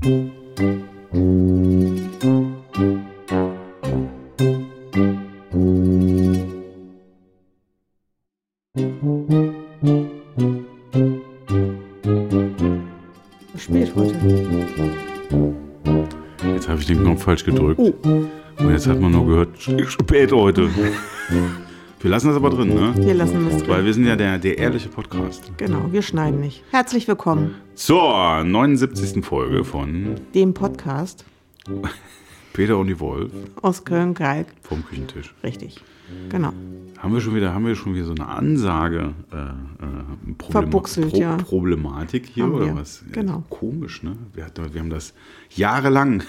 Spät heute. Jetzt habe ich den Knopf falsch gedrückt. Oh. Und jetzt hat man nur gehört, spät heute. Wir lassen das aber drin, ne? Wir lassen das drin. Weil wir sind ja der, der ehrliche Podcast. Genau, wir schneiden nicht. Herzlich willkommen, Zur 79. Folge von dem Podcast Peter und die Wolf aus Köln-Kalk. vom Küchentisch. Richtig. Genau. Haben wir schon wieder, haben wir schon wieder so eine Ansage, äh, äh, Problema Verbuchselt, ja. Problematik hier Haben oder wir. was? Ja, Genau. Komisch, ne? Wir, hatten, wir haben das jahrelang.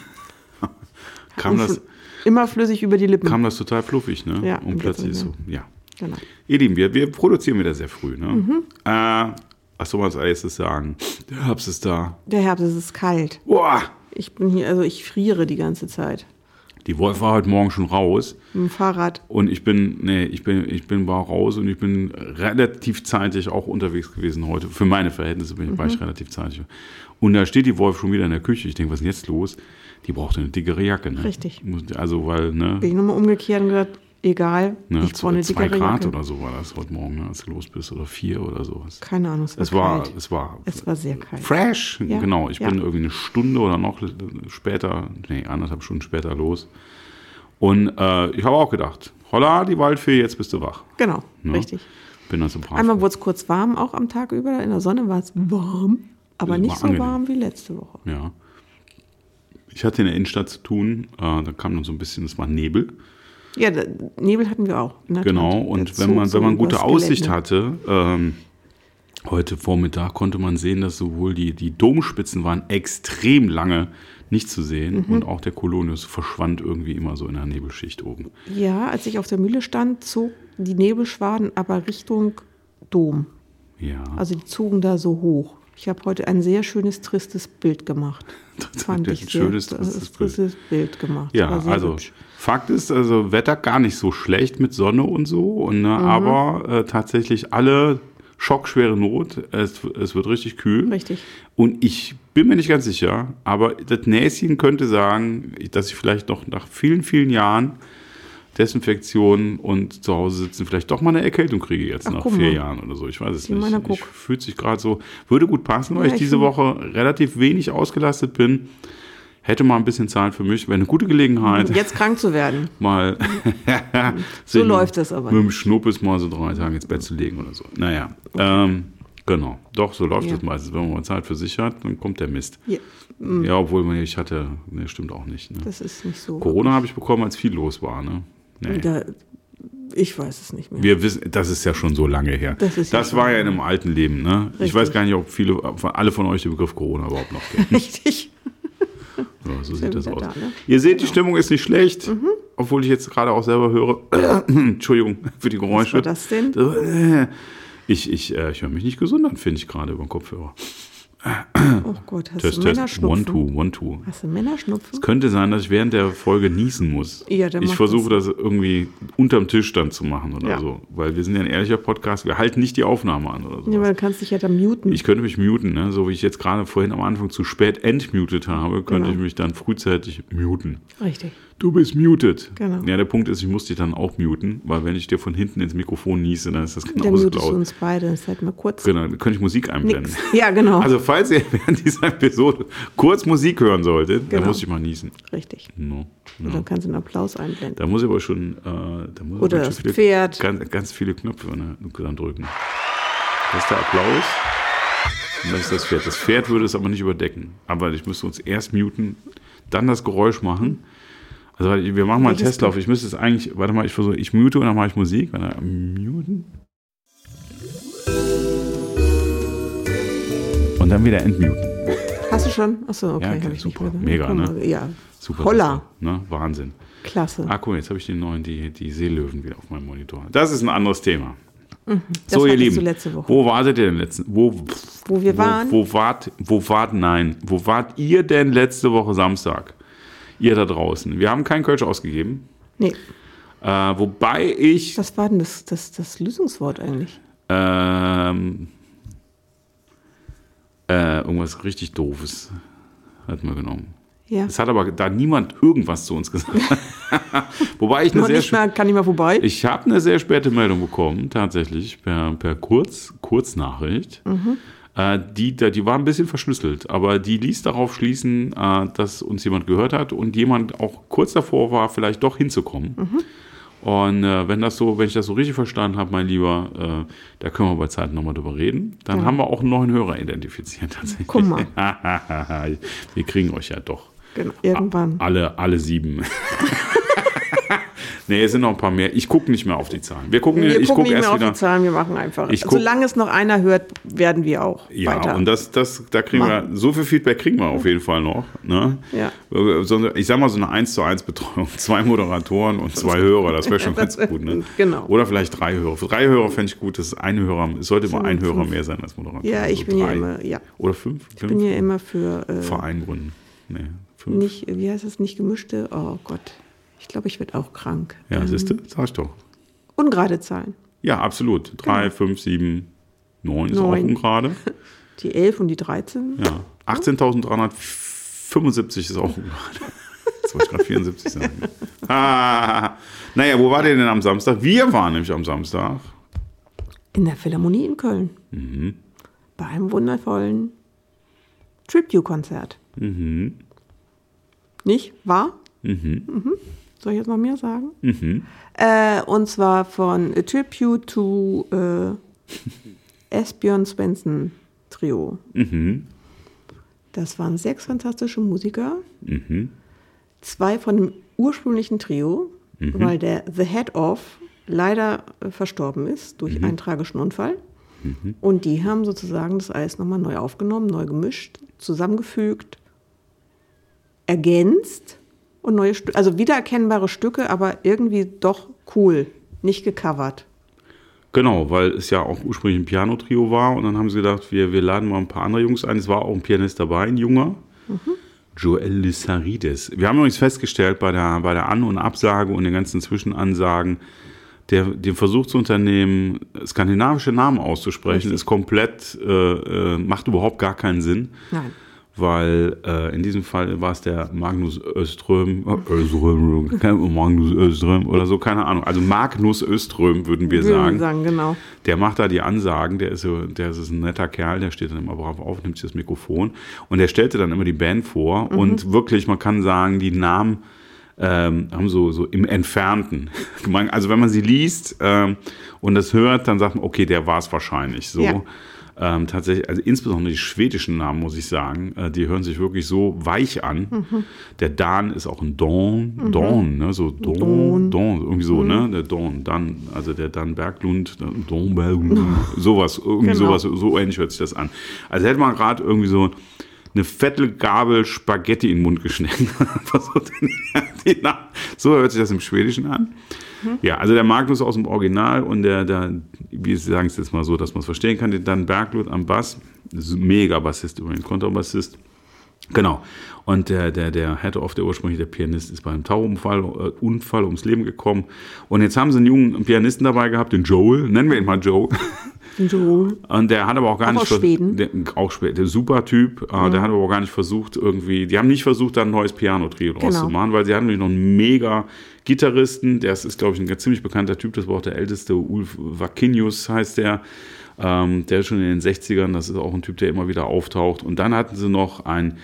kam, das, Immer flüssig über die Lippen. kam das total fluffig, ne? Ja, Und plötzlich so, ja. genau. Ihr Lieben, wir, wir produzieren wieder sehr früh, ne? Mhm. Äh, was soll man als erstes sagen? Der Herbst ist da. Der Herbst es ist kalt. Boah! Ich bin hier, also ich friere die ganze Zeit. Die Wolf war heute Morgen schon raus Mit dem Fahrrad. und ich bin, nee, ich bin, ich bin war raus und ich bin relativ zeitig auch unterwegs gewesen heute. Für meine Verhältnisse bin ich, war Mhm. ich relativ zeitig. Und da steht die Wolf schon wieder in der Küche. Ich denke, was ist denn jetzt los? Die braucht eine dickere Jacke, ne? Richtig. Also, weil, ne? Bin ich nochmal umgekehrt und gesagt, egal, ne ich brauche eine zwei dickere Grad Jacke. oder so war das heute Morgen, ne, als du los bist, oder vier oder sowas. Keine Ahnung, es war, Es war, kalt. es war Es war sehr kalt. fresh. Ja, Genau, ich ja. bin irgendwie eine Stunde oder noch später, nee, anderthalb Stunden später los. Und äh, ich habe auch gedacht, holla, die Waldfee, jetzt bist du wach. Genau, Ne? richtig. Bin dann so brav. Einmal wurde es kurz warm, auch am Tag über. In der Sonne war es warm, aber nicht so angenehm. warm wie letzte Woche. ja. Ich hatte in der Innenstadt zu tun, äh, da kam dann so ein bisschen, es war Nebel. Ja, da, Nebel hatten wir auch. Genau, Tat. Und wenn man, wenn man gute Aussicht Gelände. hatte, ähm, heute Vormittag konnte man sehen, dass sowohl die, die Domspitzen waren extrem lange nicht zu sehen Mhm. und auch der Kolonius verschwand irgendwie immer so in der Nebelschicht oben. Ja, als ich auf der Mühle stand, zog die Nebelschwaden aber Richtung Dom. Ja, Also die zogen da so hoch. Ich habe heute ein sehr schönes, tristes Bild gemacht. Fand Ein ich sehr, schönes, äh, tristes Bild. tristes Bild gemacht. Ja, also hübsch. Fakt ist, also Wetter gar nicht so schlecht mit Sonne und so, und, Mhm. ne, aber äh, tatsächlich alle schockschwere Not. Es, es wird richtig kühl. Richtig. Und ich bin mir nicht ganz sicher, aber das Näschen könnte sagen, dass ich vielleicht noch nach vielen, vielen Jahren Desinfektion und zu Hause sitzen vielleicht doch mal eine Erkältung kriege jetzt Ach, nach vier mal. Jahren oder so. Ich weiß es Sieh nicht. Ich fühlt sich gerade so, würde gut passen, weil Ja, ich diese Woche relativ wenig ausgelastet bin. Hätte mal ein bisschen Zeit für mich, wäre eine gute Gelegenheit, Jetzt krank zu werden. mal So läuft das aber. mit dem Schnuppes mal so drei Tage ins Bett zu legen oder so. Naja, ähm, genau. Doch, so läuft Ja. es meistens. Wenn man mal Zeit für sich hat, dann kommt der Mist. Ja, Ja, obwohl ich hatte, ne, stimmt auch nicht. Ne? das ist nicht so. Corona habe ich bekommen, als viel los war. Ne? Nee. Da, ich weiß es nicht mehr. Wir wissen, das ist ja schon so lange her. Das ist ja das schon war ja in einem alten Leben. Ne? Ich weiß gar nicht, ob viele, alle von euch den Begriff Corona überhaupt noch kennen. Richtig. Ja, so ja sieht das aus. da, ne? Mhm. Ihr seht, die Stimmung ist nicht schlecht, obwohl ich jetzt gerade auch selber höre. Entschuldigung für die Was Geräusche. war das denn? Ich, ich, äh, ich höre mich nicht gesund an, finde ich gerade über den Kopfhörer. Oh Gott, hast Test, du test, Männerschnupfen? one, two, one, two. Hast du Männerschnupfen? Könnte sein, dass ich während der Folge niesen muss. Ja, dann ich versuche das irgendwie unterm Tisch dann zu machen oder Ja. so. Weil wir sind ja ein ehrlicher Podcast, wir halten nicht die Aufnahme an oder so. Ja, aber du kannst dich ja dann muten. Ich könnte mich muten, ne? so wie ich jetzt gerade vorhin am Anfang zu spät entmutet habe, könnte Genau. ich mich dann frühzeitig muten. Richtig. Du bist muted. Genau. Ja, der Punkt ist, ich muss dich dann auch muten, weil wenn ich dir von hinten ins Mikrofon niese, dann ist das Dann genauso laut. uns beide. Das ist halt mal kurz. Genau, dann könnte ich Musik einblenden. Nix. Ja, genau. Also falls ihr während dieser Episode kurz Musik hören solltet, dann Genau. muss ich mal niesen. Richtig. No. Und no. dann kannst du einen Applaus einblenden. Da muss ich aber schon, äh, da muss Oder das viele, Pferd. Ganz, ganz viele Knöpfe ne, dann drücken. Das ist der Applaus. Und das ist das Pferd. Das Pferd würde es aber nicht überdecken. Aber ich müsste uns erst muten, dann das Geräusch machen. Also wir machen mal einen Welches Testlauf. Ich müsste es eigentlich, warte mal, ich versuche, ich mute und dann mache ich Musik. Warte, muten. Und dann wieder entmuten. Hast du schon? Achso, okay. Ja, okay, ich super. Nicht. Mega, ne? Ja, Super. Holla. Ne? Wahnsinn. klasse. Ah, cool, jetzt habe ich den neuen, die, die Seelöwen wieder auf meinem Monitor. Das ist ein anderes Thema. Das so, ihr Lieben, du letzte Woche. wo wartet ihr denn letzten? Wo, Wo wir waren? Wo, wo wart, wo wart, nein, wo wart ihr denn letzte Woche Samstag? Ihr da draußen. Wir haben keinen Kölsch ausgegeben. Nee, Äh, wobei ich, was war denn das, das, das Lösungswort eigentlich? ähm, äh, irgendwas richtig Doofes. hatten wir genommen. Ja. Es hat aber da niemand irgendwas zu uns gesagt. Wobei ich eine sehr nicht mehr, kann nicht mehr vorbei. ich habe eine sehr späte Meldung bekommen, tatsächlich, per, per Kurz, Kurznachricht. Äh, die, da- die war ein bisschen verschlüsselt, aber die ließ darauf schließen, äh, dass uns jemand gehört hat und jemand auch kurz davor war, vielleicht doch hinzukommen. Und äh, wenn das so, wenn ich das so richtig verstanden habe, mein Lieber, äh, da können wir bei Zeiten nochmal drüber reden. Dann Ja. haben wir auch einen neuen Hörer identifiziert tatsächlich. Guck mal. wir kriegen euch ja doch. Genau, irgendwann. Alle, alle sieben. nee, es sind noch ein paar mehr. Ich gucke nicht mehr auf die Zahlen. Wir gucken, Wir ich gucken gucke nicht mehr erst auf wieder. die Zahlen, wir machen einfach. Ich guck- Solange es noch einer hört, werden wir auch Ja, weiter. und das, das, da kriegen wir, so viel Feedback kriegen wir auf jeden Fall noch. Ne? Ja. Ich sag mal so eine 1 zu 1 Betreuung. Zwei Moderatoren und zwei Hörer, das wäre schon ganz Das gut. Ne? genau. Oder vielleicht drei Hörer. Drei Hörer fände ich gut, dass ein Hörer, es sollte immer ein Fünf. Hörer mehr sein als Moderator. ja, ich Also bin ja immer, ja, Oder fünf? ich bin ja immer für äh, Verein gründen. Nee, fünf. nicht, wie heißt es, nicht gemischte, oh Gott, ich glaube, ich werde auch krank. Ja, Ähm, siehst du? Sag ich doch. Ungerade Zahlen. Ja, absolut. Drei, Genau. fünf, sieben, neun ist auch ungerade. Die 11 und die 13. Ja. 18.375 ist auch ungerade. Jetzt wollte ich gerade 74 sagen. Ah, naja, wo war der denn am Samstag? Wir waren nämlich am Samstag. In der Philharmonie in Köln. Mhm. Bei einem wundervollen Tribute-Konzert. Mhm. Nicht? War? Mhm. Soll ich jetzt noch mehr sagen? Mhm. Äh, und zwar von A Tribute to äh, Esbjörn Svensson Trio. Mhm. Das waren sechs fantastische Musiker. Mhm. Zwei von dem ursprünglichen Trio, Mhm. weil der The Head of leider äh, verstorben ist durch Mhm. einen tragischen Unfall. Und die haben sozusagen das alles nochmal neu aufgenommen, neu gemischt, zusammengefügt, ergänzt und neue Stücke, also wiedererkennbare Stücke, aber irgendwie doch cool, nicht gecovert. Genau, weil es ja auch ursprünglich ein Piano-Trio war und dann haben sie gedacht, wir, wir laden mal ein paar andere Jungs ein. Es war auch ein Pianist dabei, ein junger. Joel Lissarides. Wir haben übrigens festgestellt bei der, bei der An- und Absage und den ganzen Zwischenansagen, der, den Versuch zu unternehmen, skandinavische Namen auszusprechen, Richtig. ist komplett, äh, äh, macht überhaupt gar keinen Sinn. Nein. Weil äh, in diesem Fall war es der Magnus Öström, äh, Öström, kein- Magnus Öström oder so, keine Ahnung. Also Magnus Öström würden wir sagen. sagen, genau. Der macht da die Ansagen, der ist, so, der ist ein netter Kerl, der steht dann immer brav auf, nimmt sich das Mikrofon und der stellte dann immer die Band vor und wirklich, man kann sagen, die Namen ähm, haben so, so im Entfernten. Also wenn man sie liest ähm, und das hört, dann sagt man, okay, der war es wahrscheinlich so. Ja. Ähm, tatsächlich, also insbesondere die schwedischen Namen, muss ich sagen, äh, die hören sich wirklich so weich an. Der Dan ist auch ein Don, Don, ne? so Don, Don, Don. irgendwie so, ne? Der Don, Dan, also der Dan Berglund, der Don Berglund, sowas, irgendwie Genau. sowas, so ähnlich hört sich das an. Also hätte man gerade irgendwie so eine fette Gabel Spaghetti in den Mund geschnitten. So hört sich das im Schwedischen an. Ja, also der Magnus aus dem Original und der, der wie sagen es jetzt mal so, dass man es verstehen kann, der Dan Berglund am Bass, mega Bassist übrigens, Kontrabassist. Genau. Und der, der, der Head of, der ursprünglich der Pianist, ist beim Tauunfall äh, Unfall ums Leben gekommen. Und jetzt haben sie einen jungen Pianisten dabei gehabt, den Joel, nennen wir ihn mal Joe. So. Und der hat aber auch gar Auch nicht aus Schweden? Der, auch Schweden, der super Typ. äh, Der hat aber auch gar nicht versucht, irgendwie. Die haben nicht versucht, da ein neues Piano-Trio draus Genau. zu machen, weil sie hatten nämlich noch einen mega Gitarristen. Der ist, ist glaube ich, ein ganz ziemlich bekannter Typ. Das war auch der älteste. Ulf Vakinius heißt der. Ähm, der ist schon in den 60ern. Das ist auch ein Typ, der immer wieder auftaucht. Und dann hatten sie noch einen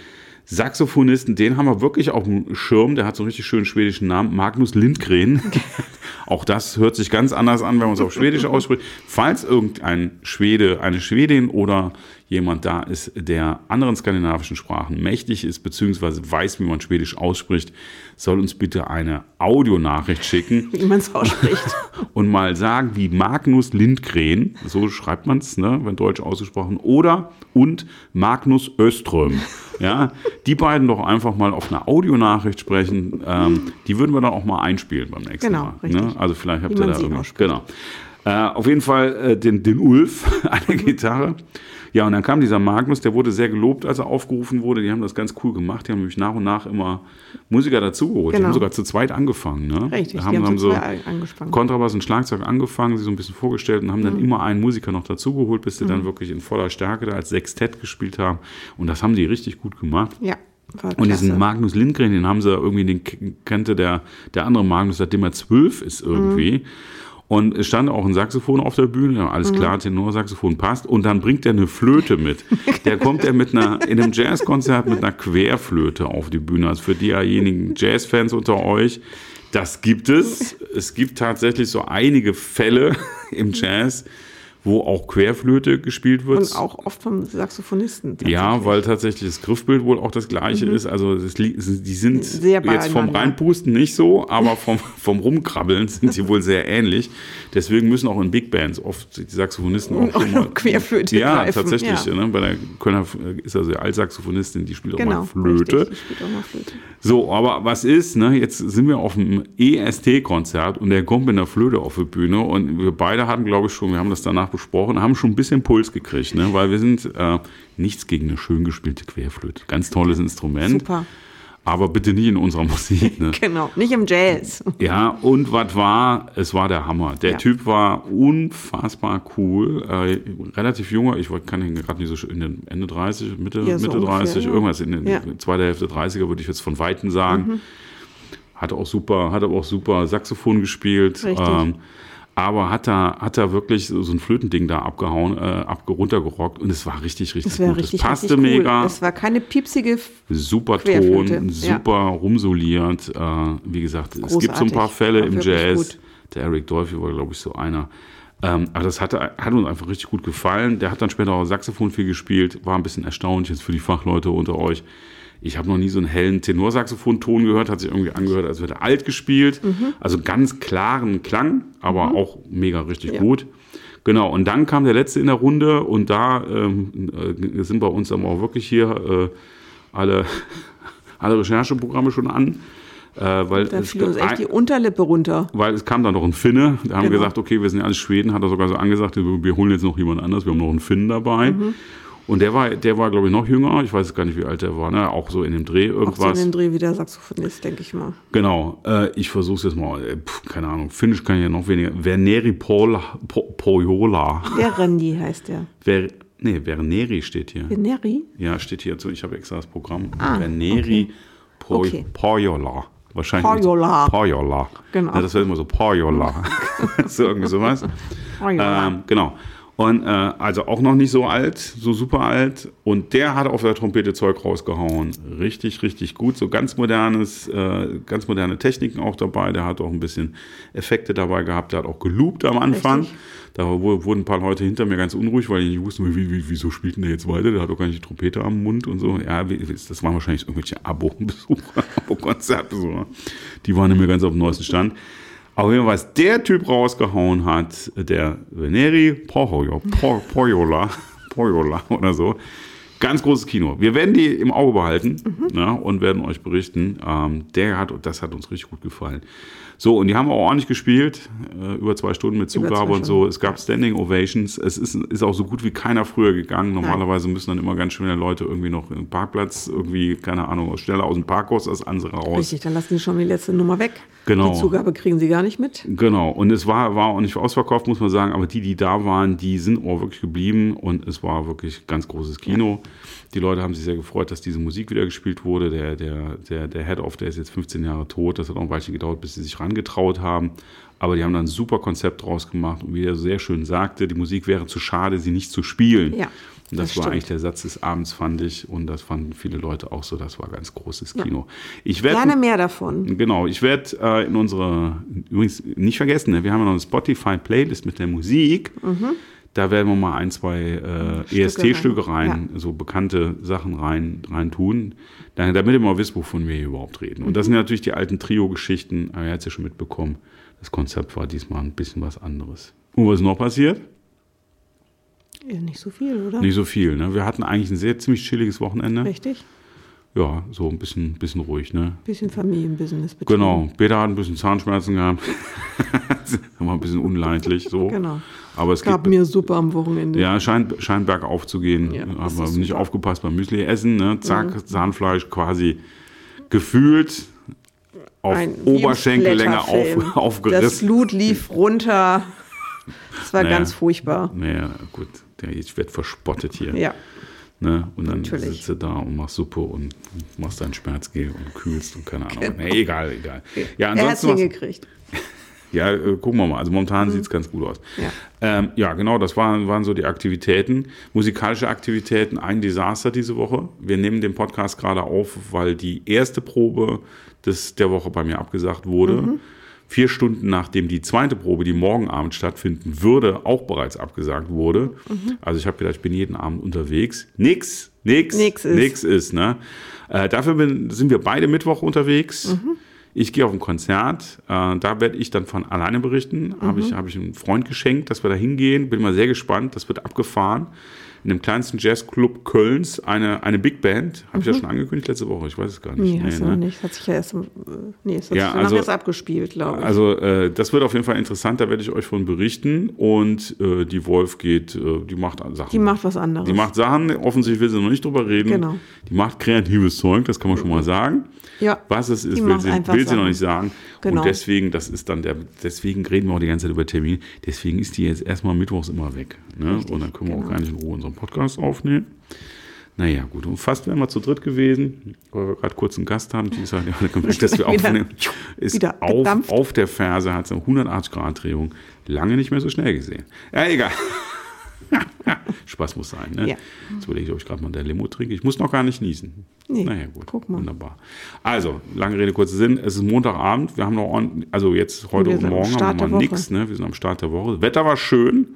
Saxophonisten, den haben wir wirklich auf dem Schirm. Der hat so einen richtig schönen schwedischen Namen. Magnus Lindgren. Auch das hört sich ganz anders an, wenn man es auf Schwedisch ausspricht. Falls irgendein Schwede, eine Schwedin oder jemand da ist, der anderen skandinavischen Sprachen mächtig ist, beziehungsweise weiß, wie man Schwedisch ausspricht, soll uns bitte eine Audionachricht schicken Wie man es ausspricht. und mal sagen, wie Magnus Lindgren, so schreibt man es, ne, wenn deutsch ausgesprochen, oder und Magnus Öström. Ja, die beiden doch einfach mal auf eine Audionachricht sprechen. Ähm, die würden wir dann auch mal einspielen beim nächsten Genau, Mal. richtig. Ne? Also vielleicht habt ihr da ausspricht. Genau. Äh, auf jeden Fall äh, den, den Ulf an der Gitarre. Ja, und dann kam dieser Magnus, der wurde sehr gelobt, als er aufgerufen wurde. Die haben das ganz cool gemacht. Die haben nämlich nach und nach immer Musiker dazugeholt. Die Genau. haben sogar zu zweit angefangen. Ne? Richtig, haben, die haben haben so angespannt. Kontrabass und Schlagzeug angefangen, sie so ein bisschen vorgestellt und haben dann immer einen Musiker noch dazugeholt, bis sie dann wirklich in voller Stärke da als Sextett gespielt haben. Und das haben die richtig gut gemacht. Ja. Und diesen. Magnus Lindgren, den haben sie irgendwie, den kannte der, der andere Magnus, seitdem er zwölf ist irgendwie. Und es stand auch ein Saxophon auf der Bühne, ja, alles klar, Tenorsaxophon passt. Und dann bringt er eine Flöte mit. Der kommt ja mit einer, in einem Jazzkonzert mit einer Querflöte auf die Bühne. Also für diejenigen Jazzfans unter euch, das gibt es. Es gibt tatsächlich so einige Fälle im Jazz, wo auch Querflöte gespielt wird. Und auch oft vom Saxophonisten. Ja, weil tatsächlich das Griffbild wohl auch das gleiche ist. Also das, die sind Mhm. Sehr jetzt vom. Reinpusten nicht so, aber vom, vom Rumkrabbeln sind sie wohl sehr ähnlich. Deswegen müssen auch in Big Bands oft die Saxophonisten auch Auch noch Querflöte Ja, greifen, tatsächlich. ja. Ne? Bei der Kölner ist also die Altsaxophonistin, die spielt auch Genau, mal Flöte. Richtig, ich spiele auch mal Flöte. So, aber was ist, ne? Jetzt sind wir auf dem EST-Konzert und der kommt mit einer Flöte auf die Bühne und wir beide hatten, glaube ich, schon, wir haben das danach besprochen, haben schon ein bisschen Puls gekriegt, ne? Weil wir sind äh, nichts gegen eine schön gespielte Querflöte. Ganz tolles Instrument. Super. Aber bitte nicht in unserer Musik, ne? Genau, nicht im Jazz. Ja, und was war, es war der Hammer. Der Ja. Typ war unfassbar cool, äh, relativ junger, ich kann ihn gerade nicht so schön, in den Ende 30, Mitte, Ja, so Mitte ungefähr, 30, ja. irgendwas in. Mhm. zweiter Hälfte 30er würde ich jetzt von Weitem sagen. Hat auch super, hat aber auch super Saxophon gespielt. Ähm, aber hat da, hat da wirklich so ein Flötending da abgehauen, äh, abge runtergerockt und es war richtig, richtig Das gut. richtig, es passte cool. mega. Das war keine piepsige. Super Ton, ja. super rumsoliert. Äh, wie gesagt, es gibt so ein Großartig. paar Fälle War im Jazz. gut. Der Eric Dolphy war, glaube ich, so einer. Ähm, aber das hatte, hat uns einfach richtig gut gefallen. Der hat dann später auch Saxophon viel gespielt. War ein bisschen erstaunlich jetzt für die Fachleute unter euch. Ich habe noch nie so einen hellen Tenorsaxophon-Ton gehört. Hat sich irgendwie angehört, als wäre er alt gespielt. Mhm. Also ganz klaren Klang, aber auch mega richtig gut. Genau, und dann kam der letzte in der Runde und da ähm, äh, sind bei uns aber auch wirklich hier äh, alle, alle Rechercheprogramme schon an. Äh, weil, Da fiel uns echt die Unterlippe runter. weil es kam dann noch ein Finne. Da haben wir Genau. gesagt, okay, wir sind ja alles Schweden, hat er sogar so angesagt, wir wir holen jetzt noch jemand anders, wir haben noch einen Finn dabei. Mhm. Und der war, der war, glaube ich, noch jünger. Ich weiß gar nicht, wie alt der war, ne? Auch so in dem Dreh Auch so in irgendwas. dem Dreh wie der Saxophonist, denke ich mal. Genau, äh, ich versuche es jetzt mal. Äh, pf, keine Ahnung, Finnisch kann ich ja noch weniger. Verneri Pola, po, Pojola. Randy heißt der. Ver, nee, Verneri steht hier. Veneri? Ja, steht hier. Ich habe extra das Programm. Ah, Verneri Okay. Pojola. Wahrscheinlich. Pojola. Pojola. Genau. Ja, das wird immer so Pojola. so irgendwie sowas. Pojola. Ähm, genau. Und äh, also auch noch nicht so alt, so super alt. Und der hat auf der Trompete Zeug rausgehauen. Richtig, richtig gut. So ganz modernes, äh, ganz moderne Techniken auch dabei. Der hat auch ein bisschen Effekte dabei gehabt. Der hat auch geloopt am Anfang. Richtig. Da wu- wurden ein paar Leute hinter mir ganz unruhig, weil die nicht wussten, wie, wie, wieso spielt denn der jetzt weiter? Der hat doch gar nicht die Trompete am Mund und so. Ja, das waren wahrscheinlich irgendwelche Abo-Besucher, Abo-Konzertbesucher. Die waren immer ganz auf dem neuesten Stand. Aber wenn was der Typ rausgehauen hat, der Veneri Pojola, Pojola, Pojola oder so, ganz großes Kino. Wir werden die im Auge behalten ja, und werden euch berichten. Ähm, der hat, das hat uns richtig gut gefallen. So, und die haben auch ordentlich gespielt, äh, über zwei Stunden mit Zugabe und so. Es gab ja. Standing Ovations. Es ist, ist auch so gut wie keiner früher gegangen. Normalerweise müssen dann immer ganz schnell Leute irgendwie noch im Parkplatz, irgendwie, keine Ahnung, schneller aus dem Parkhaus als andere raus. Richtig, dann lassen die schon die letzte Nummer weg. Genau. Die Zugabe kriegen sie gar nicht mit. Genau, und es war, war auch nicht ausverkauft, muss man sagen, aber die, die da waren, die sind auch wirklich geblieben und es war wirklich ganz großes Kino. Die Leute haben sich sehr gefreut, dass diese Musik wieder gespielt wurde. Der, der, der, der Head-Off, der ist jetzt 15 Jahre tot, das hat auch ein Weilchen gedauert, bis sie sich rangetraut haben. Aber die haben dann ein super Konzept draus gemacht und wie er sehr schön sagte, die Musik wäre zu schade, sie nicht zu spielen. Ja, Und das, das war stimmt. eigentlich der Satz des Abends, fand ich. Und das fanden viele Leute auch so. Das war ganz großes Kino. Ich werd- Gerne mehr davon. Genau, ich werde äh, in unsere, übrigens nicht vergessen, ne, wir haben ja noch eine Spotify-Playlist mit der Musik. Da werden wir mal ein, zwei äh, Stücke EST-Stücke rein, rein, so bekannte Sachen rein, rein tun, damit ihr mal wisst, wovon wir hier überhaupt reden. Und das sind natürlich die alten Trio-Geschichten, aber ihr habt es ja schon mitbekommen, das Konzept war diesmal ein bisschen was anderes. Und was ist noch passiert? Ja, nicht so viel, oder? Nicht so viel. Ne? Wir hatten eigentlich ein sehr ziemlich chilliges Wochenende. Richtig. Ja, so ein bisschen, bisschen ruhig. Ne? Bisschen Familienbusiness betrieben. Genau, Peter hat ein bisschen Zahnschmerzen gehabt. war ein bisschen unleidlich so. Genau. Aber es Gab geht, mir Suppe am Wochenende. ja, scheint, scheint bergauf zu gehen. Ja, das wir nicht super. aufgepasst beim Müsli essen. Ne? Zack, Zahnfleisch quasi gefühlt auf Ein- Oberschenkellänge auf, Das aufgerissen. Blut lief runter. Es war Naja. ganz furchtbar. Naja, gut, ich werde verspottet hier. Ja. Ne? Und dann Natürlich. sitzt du da und machst Suppe und machst dein Schmerzgel und kühlst und keine Ahnung. Genau. Nee, egal, egal. Ja, er ansonsten was, hingekriegt. ja, äh, gucken wir mal. Also momentan sieht es ganz gut aus. Ja. Ähm, ja, genau, das waren, waren so die Aktivitäten. Musikalische Aktivitäten, ein Desaster diese Woche. Wir nehmen den Podcast gerade auf, weil die erste Probe des, der Woche bei mir abgesagt wurde. Vier Stunden nachdem die zweite Probe, die morgen Abend stattfinden würde, auch bereits abgesagt wurde. Also ich habe gedacht, ich bin jeden Abend unterwegs. Nix, nix, Nix ist. nix ist. Ne? Äh, dafür bin, sind wir beide Mittwoch unterwegs. Ich gehe auf ein Konzert, äh, da werde ich dann von alleine berichten. Habe ich, hab ich einem Freund geschenkt, dass wir da hingehen. Bin mal sehr gespannt, das wird abgefahren. In dem kleinsten Jazzclub Kölns, eine, eine Big Band. Habe ich ja schon angekündigt letzte Woche, ich weiß es gar nicht. Nee, hast du ne? noch nicht. Das hat sich ja erst, äh, nee, es hat Ja, sich also- erst abgespielt, glaube ich. Also äh, das wird auf jeden Fall interessant, da werde ich euch von berichten. Und äh, die Wolf geht, äh, die macht Sachen. die macht was anderes. Die macht Sachen, offensichtlich will sie noch nicht drüber reden. Genau. Die macht kreatives Zeug, das kann man schon mal sagen. ja. Was es ist, will, sie, will sie noch nicht sagen. Genau. Und deswegen, das ist dann der, deswegen reden wir auch die ganze Zeit über Termine. Deswegen ist die jetzt erstmal mittwochs immer weg. Ne? Richtig, und dann können wir auch genau. gar nicht in Ruhe unseren Podcast aufnehmen. Naja, gut. Und fast wären wir zu dritt gewesen, weil wir gerade kurz einen Gast haben. Die sagt, ja, gemerkt, dass wir aufnehmen. Ist wieder auf, gedampft. auf der Ferse, hat so 180 Grad Drehung. Lange nicht mehr so schnell gesehen. Ja, egal. Spaß muss sein, ne? Ja. Jetzt überlege ich, ob ich gerade mal der Limo trinke. Ich muss noch gar nicht niesen. Nee, naja, gut. guck mal. Wunderbar. Also, lange Rede, kurzer Sinn. Es ist Montagabend. Wir haben noch, on, also jetzt heute und morgen haben wir mal nichts. Ne? Wir sind am Start der Woche. Das Wetter war schön.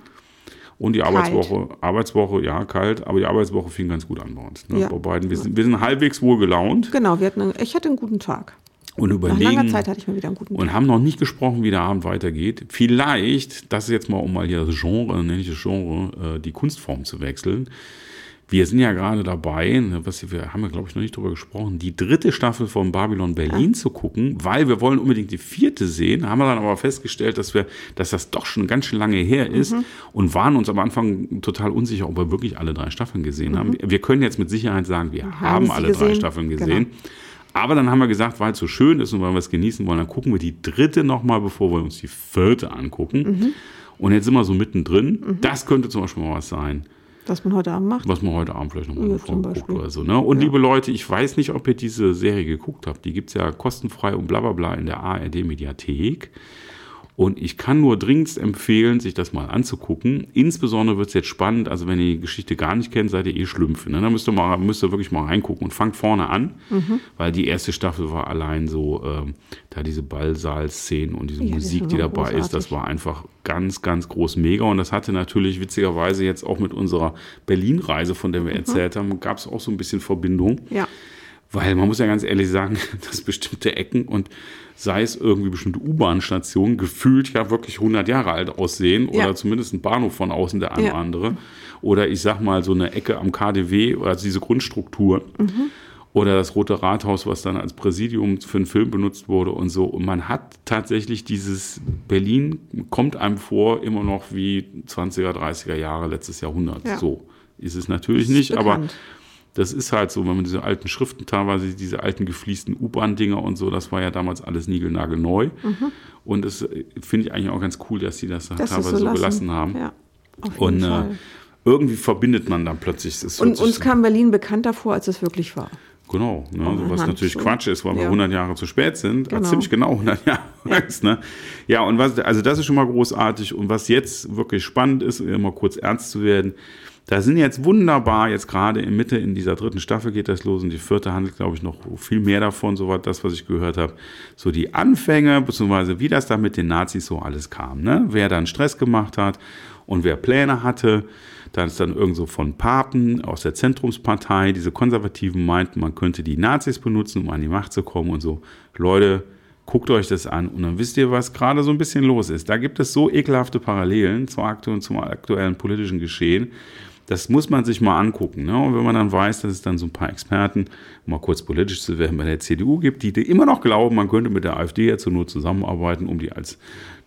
Und die Arbeitswoche, Arbeitswoche, ja, kalt, aber die Arbeitswoche fing ganz gut an bei uns. Ne? Ja. Bei beiden, wir, sind, wir sind halbwegs wohl gelaunt Genau, wir hatten einen, ich hatte einen guten Tag. Und Nach überlegen, langer Zeit hatte ich mal wieder einen guten Tag. und haben noch nicht gesprochen, wie der Abend weitergeht. Vielleicht, das ist jetzt mal, um mal hier das Genre, nenne ich das Genre, äh, die Kunstform zu wechseln. Wir sind ja gerade dabei, ne, was wir haben ja, glaube ich, noch nicht drüber gesprochen, die dritte Staffel von Babylon Berlin zu gucken, weil wir wollen unbedingt die vierte sehen. Haben wir dann aber festgestellt, dass wir, dass das doch schon ganz schön lange her ist und waren uns am Anfang total unsicher, ob wir wirklich alle drei Staffeln gesehen haben. Wir können jetzt mit Sicherheit sagen, wir haben, sie alle drei gesehen. Staffeln Genau. Aber dann haben wir gesagt, weil es so schön ist und weil wir es genießen wollen, dann gucken wir die dritte nochmal, bevor wir uns die vierte angucken. Mhm. Und jetzt sind wir so mittendrin. Das könnte zum Beispiel mal was sein, Was man heute Abend macht. was man heute Abend vielleicht nochmal Ja, guckt oder so. Ne? Und liebe Leute, ich weiß nicht, ob ihr diese Serie geguckt habt. Die gibt es ja kostenfrei und bla bla bla in der ARD-Mediathek. Und ich kann nur dringend empfehlen, sich das mal anzugucken. Insbesondere wird es jetzt spannend, also wenn ihr die Geschichte gar nicht kennt, seid ihr eh Schlümpfe. Ne? Da müsst ihr, mal, müsst ihr wirklich mal reingucken und fangt vorne an, Mhm. weil die erste Staffel war allein so, ähm, da diese Ballsaal-Szenen und diese Ja, Musik, die dabei ist, das großartig. war einfach ganz, ganz groß mega. Und das hatte natürlich witzigerweise jetzt auch mit unserer Berlin-Reise, von der wir erzählt haben, gab es auch so ein bisschen Verbindung. Ja. Weil man muss ja ganz ehrlich sagen, dass bestimmte Ecken und sei es irgendwie bestimmte U-Bahn-Stationen gefühlt ja wirklich 100 Jahre alt aussehen Ja. oder zumindest ein Bahnhof von außen der eine Ja. oder andere. Oder ich sag mal so eine Ecke am KDW, also diese Grundstruktur. Mhm. Oder das Rote Rathaus, was dann als Präsidium für einen Film benutzt wurde und so. Und man hat tatsächlich dieses Berlin, kommt einem vor, immer noch wie 20er, 30er Jahre, letztes Jahrhundert. Ja. So ist es natürlich Ist nicht, aber bekannt. Das ist halt so, wenn man diese alten Schriften, teilweise diese alten gefliesten U-Bahn-Dinger und so, das war ja damals alles niegelnagelneu. Und das äh, finde ich eigentlich auch ganz cool, dass sie das, Mhm. Dass teilweise so lassen. gelassen haben. Ja, Und äh, irgendwie verbindet man dann plötzlich. Das Und uns so- kam Berlin bekannter vor, als es wirklich war. Genau, ne, Auch was natürlich so. Quatsch ist, weil wir Ja. 100 Jahre zu spät sind. Genau. Ziemlich genau 100 Jahre ist, ne? Ja, und was, also das ist schon mal großartig. Und was jetzt wirklich spannend ist, immer kurz ernst zu werden, da sind jetzt wunderbar, jetzt gerade in Mitte in dieser dritten Staffel geht das los und die vierte handelt, glaube ich, noch viel mehr davon, soweit das, was ich gehört habe. So die Anfänge, beziehungsweise wie das da mit den Nazis so alles kam, ne? Wer dann Stress gemacht hat und wer Pläne hatte. Dann ist dann irgend so von Papen aus der Zentrumspartei, diese Konservativen meinten, man könnte die Nazis benutzen, um an die Macht zu kommen und so. Leute, guckt euch das an und dann wisst ihr, was gerade so ein bisschen los ist. Da gibt es so ekelhafte Parallelen zum aktuellen politischen Geschehen. Das muss man sich mal angucken. Ne? Und wenn man dann weiß, dass es dann so ein paar Experten, um mal kurz politisch zu werden, bei der CDU gibt, die immer noch glauben, man könnte mit der AfD ja zur Not zusammenarbeiten, um die als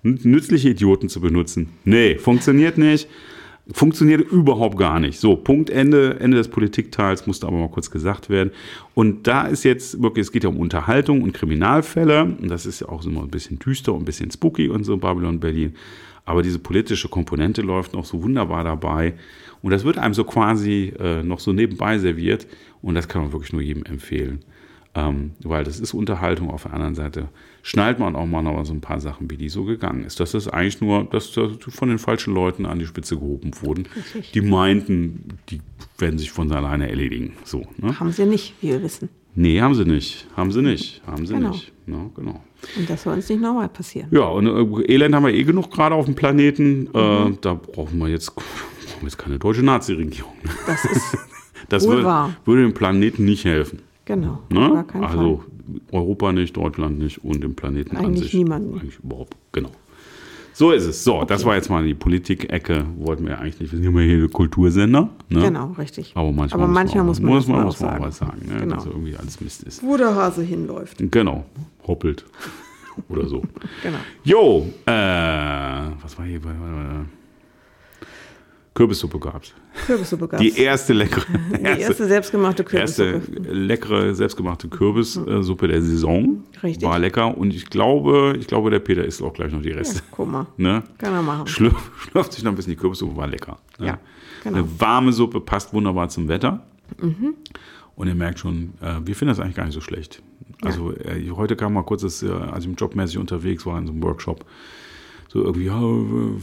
nützliche Idioten zu benutzen. Nee, funktioniert nicht. Funktioniert überhaupt gar nicht. So, Punkt, Ende, Ende des Politikteils, musste aber mal kurz gesagt werden. Und da ist jetzt wirklich, es geht ja um Unterhaltung und Kriminalfälle. Und das ist ja auch immer ein bisschen düster und ein bisschen spooky und so, Babylon Berlin. Aber diese politische Komponente läuft noch so wunderbar dabei. Und das wird einem so quasi äh, noch so nebenbei serviert. Und das kann man wirklich nur jedem empfehlen. Ähm, weil das ist Unterhaltung. Auf der anderen Seite schnallt man auch mal noch so ein paar Sachen, wie die so gegangen ist. Das ist eigentlich nur, dass das von den falschen Leuten an die Spitze gehoben wurden. Die meinten, die werden sich von alleine erledigen. So, ne? Haben sie nicht, wie wir wissen. Nee, haben sie nicht. Haben sie nicht. Haben sie Genau. nicht. Ja, genau. Und das soll uns nicht nochmal passieren. Ja, und äh, Elend haben wir eh genug gerade auf dem Planeten. Äh, Mhm. da brauchen wir jetzt, brauchen wir jetzt keine deutsche Nazi-Regierung. Das ist, Das Wohl würde, wahr. würde dem Planeten nicht helfen. genau, Ne? Also Fall. Europa nicht, Deutschland nicht und dem Planeten an Eigentlich sich. niemanden. Eigentlich überhaupt, genau. So ist es. So, das war jetzt mal die Politik-Ecke. Wollten wir eigentlich nicht. Wir sind immer hier Kultursender. Ne? Genau, richtig. Aber manchmal, Aber manchmal muss man, muss man, mal muss auch man auch sagen. was sagen, ne? Genau. dass irgendwie alles Mist ist. Wo der Hase hinläuft. Genau, hoppelt. Oder so. Genau. Jo, äh, was war hier? bei- bei- Kürbissuppe gab's. Kürbissuppe gab's. Die erste leckere, Die erste selbstgemachte erste Kürbissuppe. leckere selbstgemachte Kürbissuppe der Saison. Richtig. War lecker und ich glaube, ich glaube, der Peter isst auch gleich noch die Reste. Guck mal, Ne? kann er machen. Schlürft, schlürft sich noch ein bisschen die Kürbissuppe, war lecker. Ne? Ja, genau. Eine warme Suppe passt wunderbar zum Wetter. Und ihr merkt schon, äh, wir finden das eigentlich gar nicht so schlecht. Also äh, heute kam mal kurz, äh, als ich jobmäßig unterwegs war in so einem Workshop, so irgendwie ja,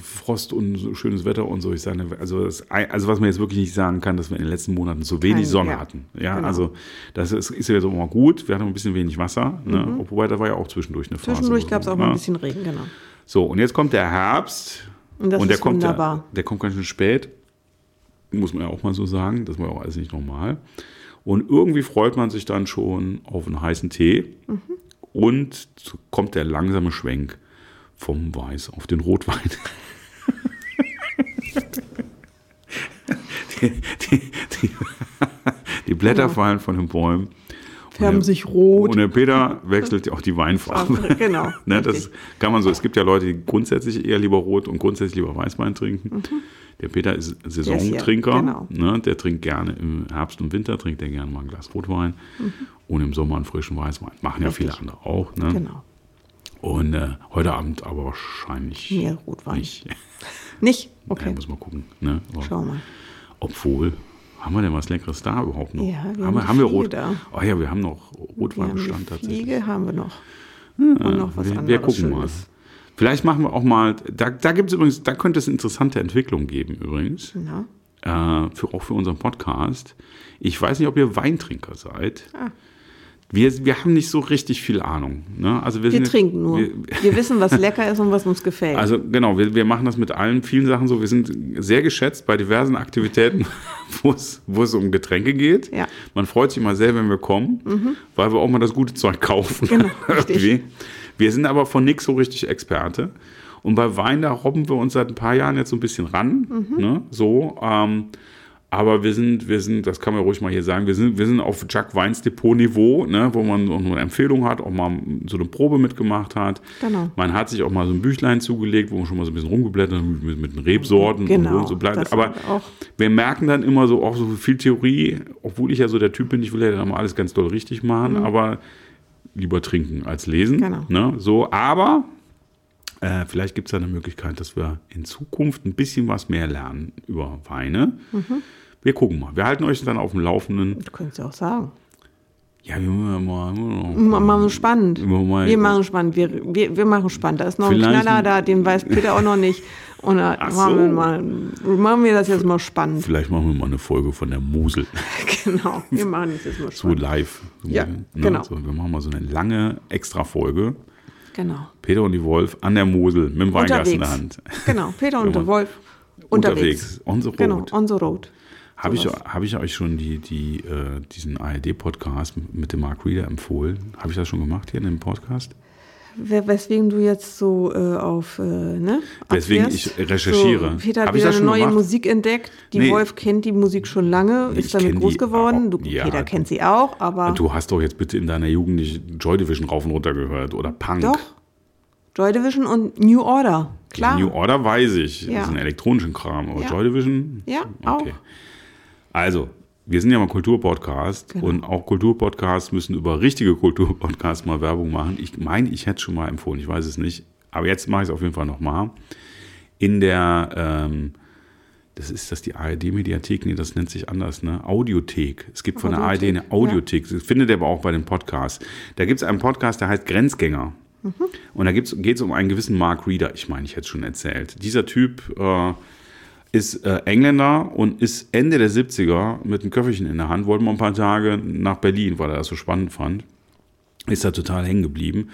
Frost und so schönes Wetter und so. Ich sage, also, das, also was man jetzt wirklich nicht sagen kann, dass wir in den letzten Monaten so wenig Kein- Sonne ja, hatten. Ja, genau. also das ist, ist ja so immer gut. Wir hatten ein bisschen wenig Wasser, ne? wobei da war ja auch zwischendurch eine Phase. Mhm. Zwischendurch gab es auch mal ein ne? bisschen Regen, genau. So, und jetzt kommt der Herbst. Und das der ist kommt, wunderbar. Der, der kommt ganz schön spät. Muss man ja auch mal so sagen. Das war ja auch alles nicht normal. Und irgendwie freut man sich dann schon auf einen heißen Tee. Mhm. Und kommt der langsame Schwenk vom Weiß auf den Rotwein. die, die, die, die Blätter fallen von den Bäumen. Färben Und der- sich rot. Und der Peter wechselt auch die Weinfarbe. Genau, ne, das richtig. kann man so. Es gibt ja Leute, die grundsätzlich eher lieber Rot und grundsätzlich lieber Weißwein trinken. Der Peter ist Saisontrinker. Mhm. genau. ne, der trinkt gerne im Herbst und Winter, trinkt er gerne mal ein Glas Rotwein. Und im Sommer einen frischen Weißwein. Machen ja viele Mhm. Richtig. andere auch. Ne? Genau. Und äh, heute Abend aber wahrscheinlich Mehr Rotwein. nicht. Nicht? Ja, Okay. muss mal gucken. Ne? Aber Schau mal. Obwohl, haben wir denn was Leckeres da überhaupt noch? Ja, wir haben, haben haben wir Rot? da. Oh ja, wir haben noch Rotweinbestand tatsächlich. Fliege haben wir noch. Und noch was wir, anderes wir gucken mal. Schönes. Vielleicht machen wir auch mal, da, da gibt es übrigens, da könnte es interessante Entwicklungen geben übrigens, Ja. äh, für, auch für unseren Podcast. Ich weiß nicht, ob ihr Weintrinker seid. Ah. Wir, wir haben nicht so richtig viel Ahnung. Ne? Also wir Wir sind, trinken nur. Wir, Wir, wissen, was lecker ist und was uns gefällt. also genau, wir, wir machen das mit allen vielen Sachen so. Wir sind sehr geschätzt bei diversen Aktivitäten, wo es, wo es um Getränke geht. Ja. Man freut sich mal sehr, wenn wir kommen, weil wir auch mal das gute Zeug kaufen. Genau, richtig. Wir sind aber von nichts so richtig Experte. Und bei Wein, da robben wir uns seit ein paar Jahren jetzt so ein bisschen ran. Mhm. Ne? So, ähm, aber wir sind, wir sind, das kann man ruhig mal hier sagen, wir sind, wir sind auf Jack Weins Depot-Niveau, ne, wo man auch nur eine Empfehlung hat, auch mal so eine Probe mitgemacht hat. Genau. Man hat sich auch mal so ein Büchlein zugelegt, wo man schon mal so ein bisschen rumgeblättert hat mit, mit den Rebsorten Genau, und so bleibt. das Aber wir merken dann immer so auch so viel Theorie, obwohl ich ja so der Typ bin, ich will ja dann mal alles ganz doll richtig machen, aber lieber trinken als lesen. Mhm. Genau. Ne? So, aber äh, vielleicht gibt es eine Möglichkeit, dass wir in Zukunft ein bisschen was mehr lernen über Weine. Mhm. Wir gucken mal. Wir halten euch dann auf dem Laufenden. Du könntest ja auch sagen. Ja, wir müssen mal. Machen spannend. Wir machen spannend. Wir, wir, wir machen spannend. Da ist noch Vielleicht ein Knaller da, den weiß Peter auch noch nicht. Und da Ach machen, so. wir mal, machen wir das jetzt mal spannend. Vielleicht machen wir mal eine Folge von der Mosel. Genau. Wir machen das jetzt mal So spannend. live. Ja, Ne? genau. So, wir machen mal so eine lange Extra-Folge. Genau. Peter und die Wolf an der Mosel mit dem Weinglas in der Hand. Genau. Peter und der. Wolf unterwegs. On the road. Genau. On the road. Habe ich, hab ich euch schon die, die, äh, diesen ARD-Podcast mit dem Mark Reader empfohlen? Habe ich das schon gemacht hier in dem Podcast? Weswegen du jetzt so äh, auf, äh, ne? Weswegen abfährst. ich recherchiere. So, Peter hat Hab wieder eine neue gemacht? Musik entdeckt. Die Nee. Wolf kennt die Musik schon lange, Ich ist damit groß geworden. Du. Ja. Peter kennt sie auch, aber Du hast doch jetzt bitte in deiner Jugend nicht Joy Division rauf und runter gehört oder Punk. doch. Joy Division und New Order. Klar. New Order weiß ich. Ja. Das ist ein elektronischen Kram. Aber Ja. Joy Division? Ja, auch. Also, wir sind ja mal Kulturpodcast Genau. und auch Kulturpodcasts müssen über richtige Kulturpodcasts mal Werbung machen. Ich meine, ich hätte es schon mal empfohlen, ich weiß es nicht. Aber jetzt mache ich es auf jeden Fall nochmal. In der, ähm, das ist das die ARD-Mediathek, nee, das nennt sich anders, ne? Audiothek. Es gibt von der ARD Audiothek, eine Audiothek. Das findet ihr aber auch bei den Podcasts. Da gibt es einen Podcast, der heißt Grenzgänger. Und da geht es um einen gewissen Mark Reeder. Ich meine, ich hätte es schon erzählt. Dieser Typ äh, ist äh, Engländer und ist Ende der 70er mit einem Köfferchen in der Hand, wollte mal ein paar Tage nach Berlin, weil er das so spannend fand. Ist da total hängen geblieben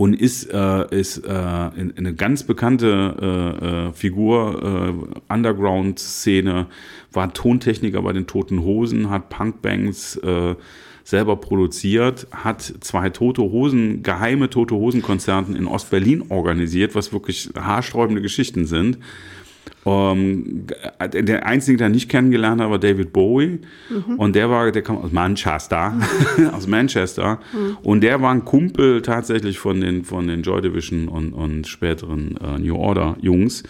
und ist, äh, ist äh, in, in eine ganz bekannte äh, äh, Figur, äh, Underground-Szene, war Tontechniker bei den Toten Hosen, hat Punkbands äh, selber produziert, hat zwei Tote Hosen, geheime Tote Hosen-Konzerten in Ostberlin organisiert, was wirklich haarsträubende Geschichten sind. Ähm, der einzige, der nicht kennengelernt hat, war David Bowie. Und der war, der kam aus Manchester, aus Manchester. Und der war ein Kumpel tatsächlich von den, von den Joy Division und, und späteren äh, New Order Jungs.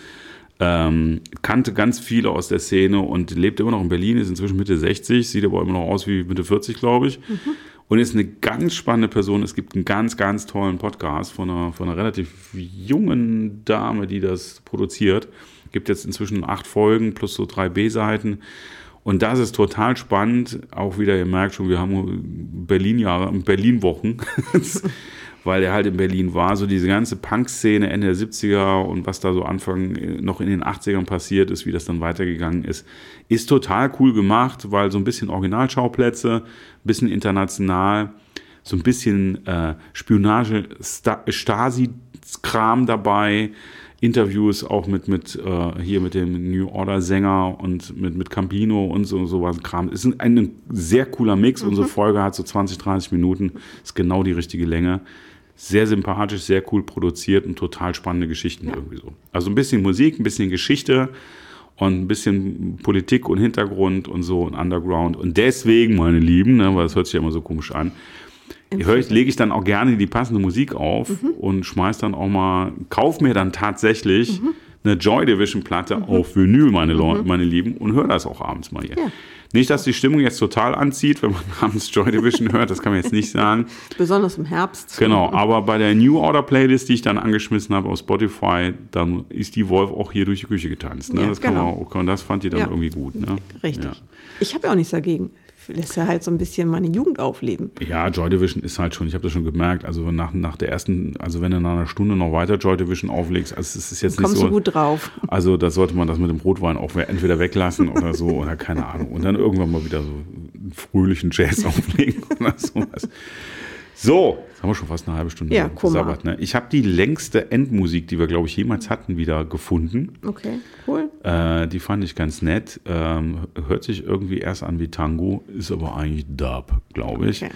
Ähm, kannte ganz viele aus der Szene und lebt immer noch in Berlin, ist inzwischen Mitte 60, sieht aber immer noch aus wie Mitte 40, glaube ich. Und ist eine ganz spannende Person. Es gibt einen ganz, ganz tollen Podcast von einer, von einer relativ jungen Dame, die das produziert. Gibt jetzt inzwischen acht Folgen plus so drei B-Seiten. Und das ist total spannend. Auch wieder, ihr merkt schon, wir haben Berlin-Jahre, Berlin-Wochen. weil er halt in Berlin war. So diese ganze Punk-Szene Ende der 70er und was da so Anfang noch in den 80ern passiert ist, wie das dann weitergegangen ist, ist total cool gemacht, weil so ein bisschen Originalschauplätze, ein bisschen international, so ein bisschen äh, Spionage, Sta Stasi-Kram dabei, Interviews auch mit, mit äh, hier mit dem New Order Sänger und mit, mit Campino und so sowas Kram. Es ist ein, ein sehr cooler Mix. Unsere Folge hat so 20, 30 Minuten, ist genau die richtige Länge. Sehr sympathisch, sehr cool produziert und total spannende Geschichten irgendwie so. Also ein bisschen Musik, ein bisschen Geschichte und ein bisschen Politik und Hintergrund und so und Underground. Und deswegen, meine Lieben, ne, weil das hört sich ja immer so komisch an, lege ich dann auch gerne die passende Musik auf und schmeiß dann auch mal, kauf mir dann tatsächlich eine Joy Division Platte auf Vinyl, meine, Leu- meine Lieben, und höre das auch abends mal hier. Ja. Nicht, dass die Stimmung jetzt total anzieht, wenn man abends Joy Division hört, das kann man jetzt nicht sagen. Besonders im Herbst. Genau, aber bei der New Order Playlist, die ich dann angeschmissen habe auf Spotify, dann ist die Wolf auch hier durch die Küche getanzt. Ne? Ja, das, kann genau. man auch, und das fand die dann Ja. irgendwie gut. Ne? Richtig. Ich habe ja auch nichts dagegen. Lässt ja halt so ein bisschen meine Jugend aufleben. Ja, Joy Division ist halt schon, ich habe das schon gemerkt, also nach, nach der ersten, also wenn du nach einer Stunde noch weiter Joy Division auflegst, also es ist jetzt nicht Kommst so. du gut drauf. Also da sollte man das mit dem Rotwein auch entweder weglassen oder so oder keine Ahnung. Und dann irgendwann mal wieder so einen fröhlichen Jazz auflegen oder sowas. So, jetzt haben wir schon fast eine halbe Stunde Ja, gesabbert, ne? Ich habe die längste Endmusik, die wir, glaube ich, jemals hatten, wieder gefunden. Okay, cool. Äh, die fand ich ganz nett. Ähm, hört sich irgendwie erst an wie Tango, ist aber eigentlich Dub, glaube ich. Okay.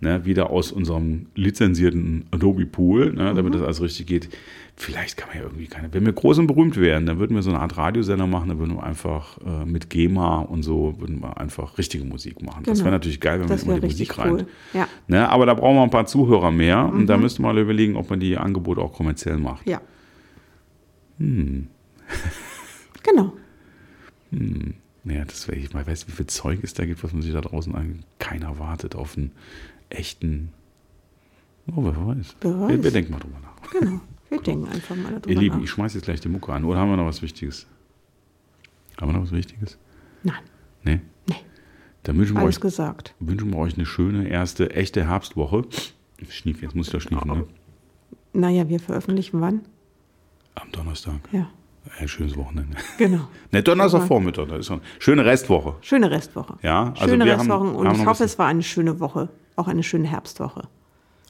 Ne, wieder aus unserem lizenzierten Adobe Pool, ne, Mhm. damit das alles richtig geht. Vielleicht kann man ja irgendwie keine. Wenn wir groß und berühmt werden, dann würden wir so eine Art Radiosender machen, dann würden wir einfach äh, mit GEMA und so würden wir einfach richtige Musik machen. Das Genau. wäre natürlich geil, wenn Das man immer die Musik rein. cool. Ja, Ne, aber da brauchen wir ein paar Zuhörer mehr und Mhm. da müsste man überlegen, ob man die Angebote auch kommerziell macht. ja. Hm. Genau. Naja, das wäre, ich mal weiß, wie viel Zeug es da gibt, was man sich da draußen an. Keiner wartet auf einen echten. Oh, wer weiß. Wer weiß. Wir, wir denken mal drüber nach. Genau. Wir denken einfach mal darüber Ihr Lieben, nach. ich schmeiß jetzt gleich die Mucke an. Oder haben wir noch was Wichtiges? Haben wir noch was Wichtiges? Nein, Nee? Nee. Dann wünschen wir, alles euch, gesagt. wünschen wir euch eine schöne erste echte Herbstwoche. Ich schnief, jetzt muss ich doch schniefen, ne? Naja, wir veröffentlichen wann? Am Donnerstag. Ja, Ein schönes Wochenende. genau. Ne, Donnerstagvormittag, da ist. Schöne Restwoche. Schöne Restwoche. Ja, also schöne wir haben- Restwochen und ich hoffe, es war eine schöne Woche. Auch eine schöne Herbstwoche.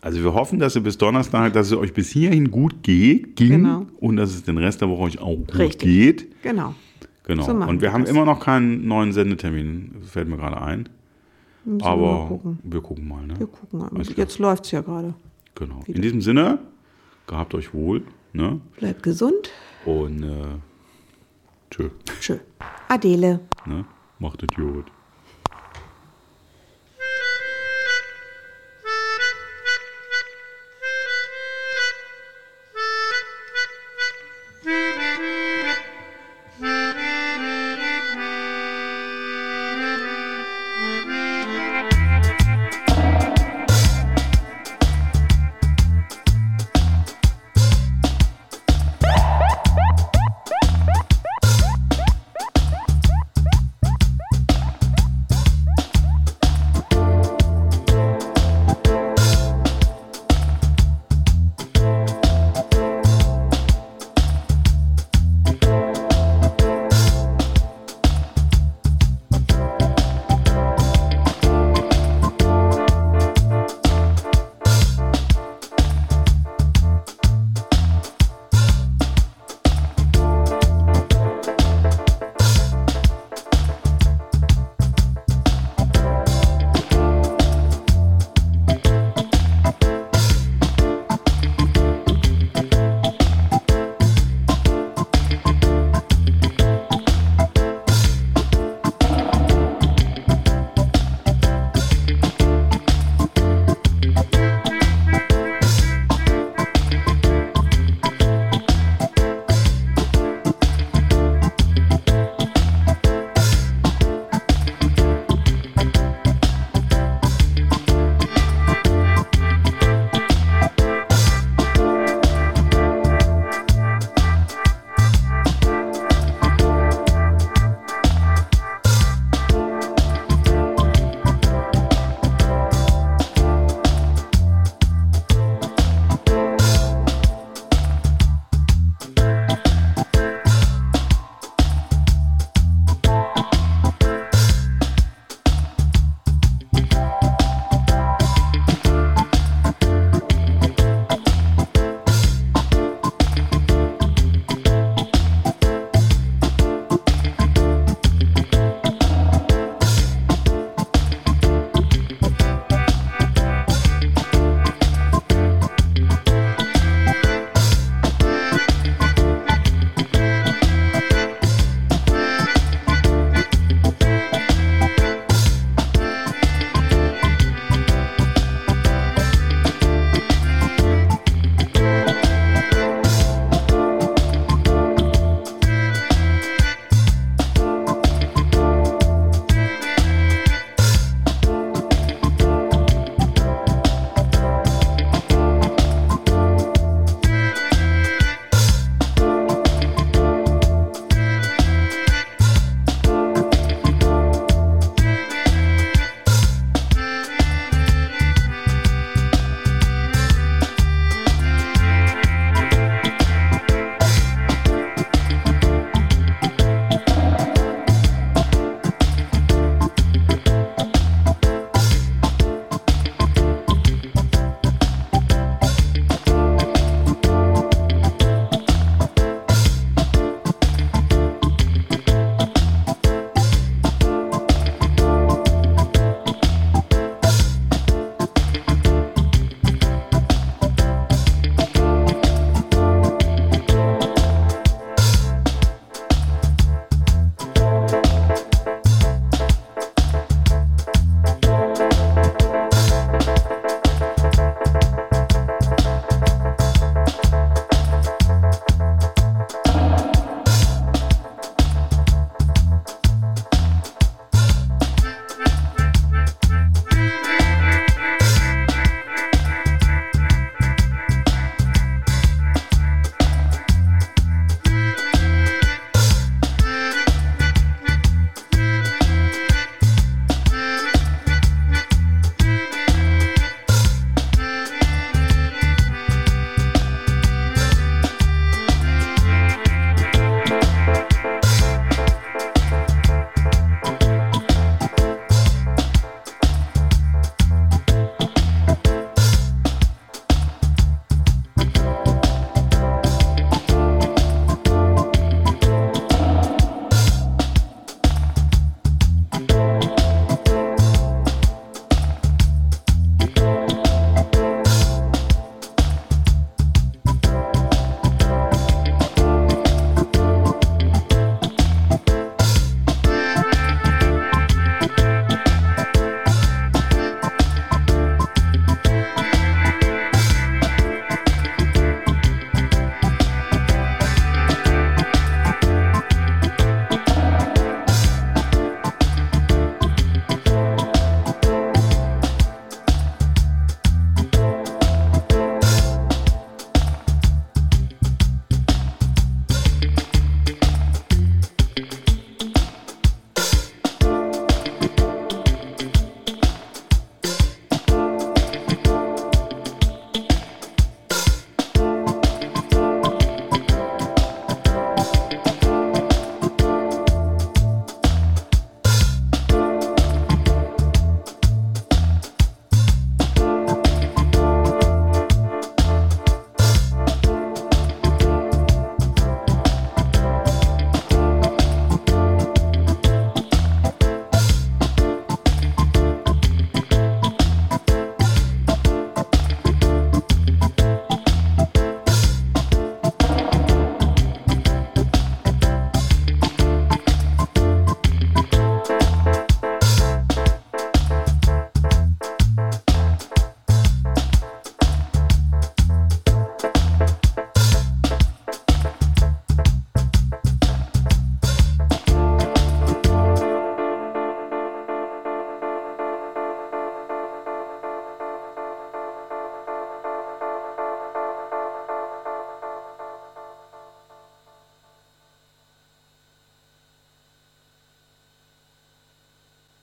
Also wir hoffen, dass ihr bis Donnerstag, dass es euch bis hierhin gut geht, ging Genau. und dass es den Rest der Woche euch auch gut Richtig. geht. Genau. Genau. So und wir wir haben das. immer noch keinen neuen Sendetermin, fällt mir gerade ein. Müssen wir Aber mal gucken. wir gucken mal. Ne? Wir gucken mal. Alles. Jetzt läuft es ja gerade. Genau. wieder. In diesem Sinne, gehabt euch wohl. Ne? Bleibt gesund. Und äh, tschö. Tschö. Adele. Ne? Macht es gut.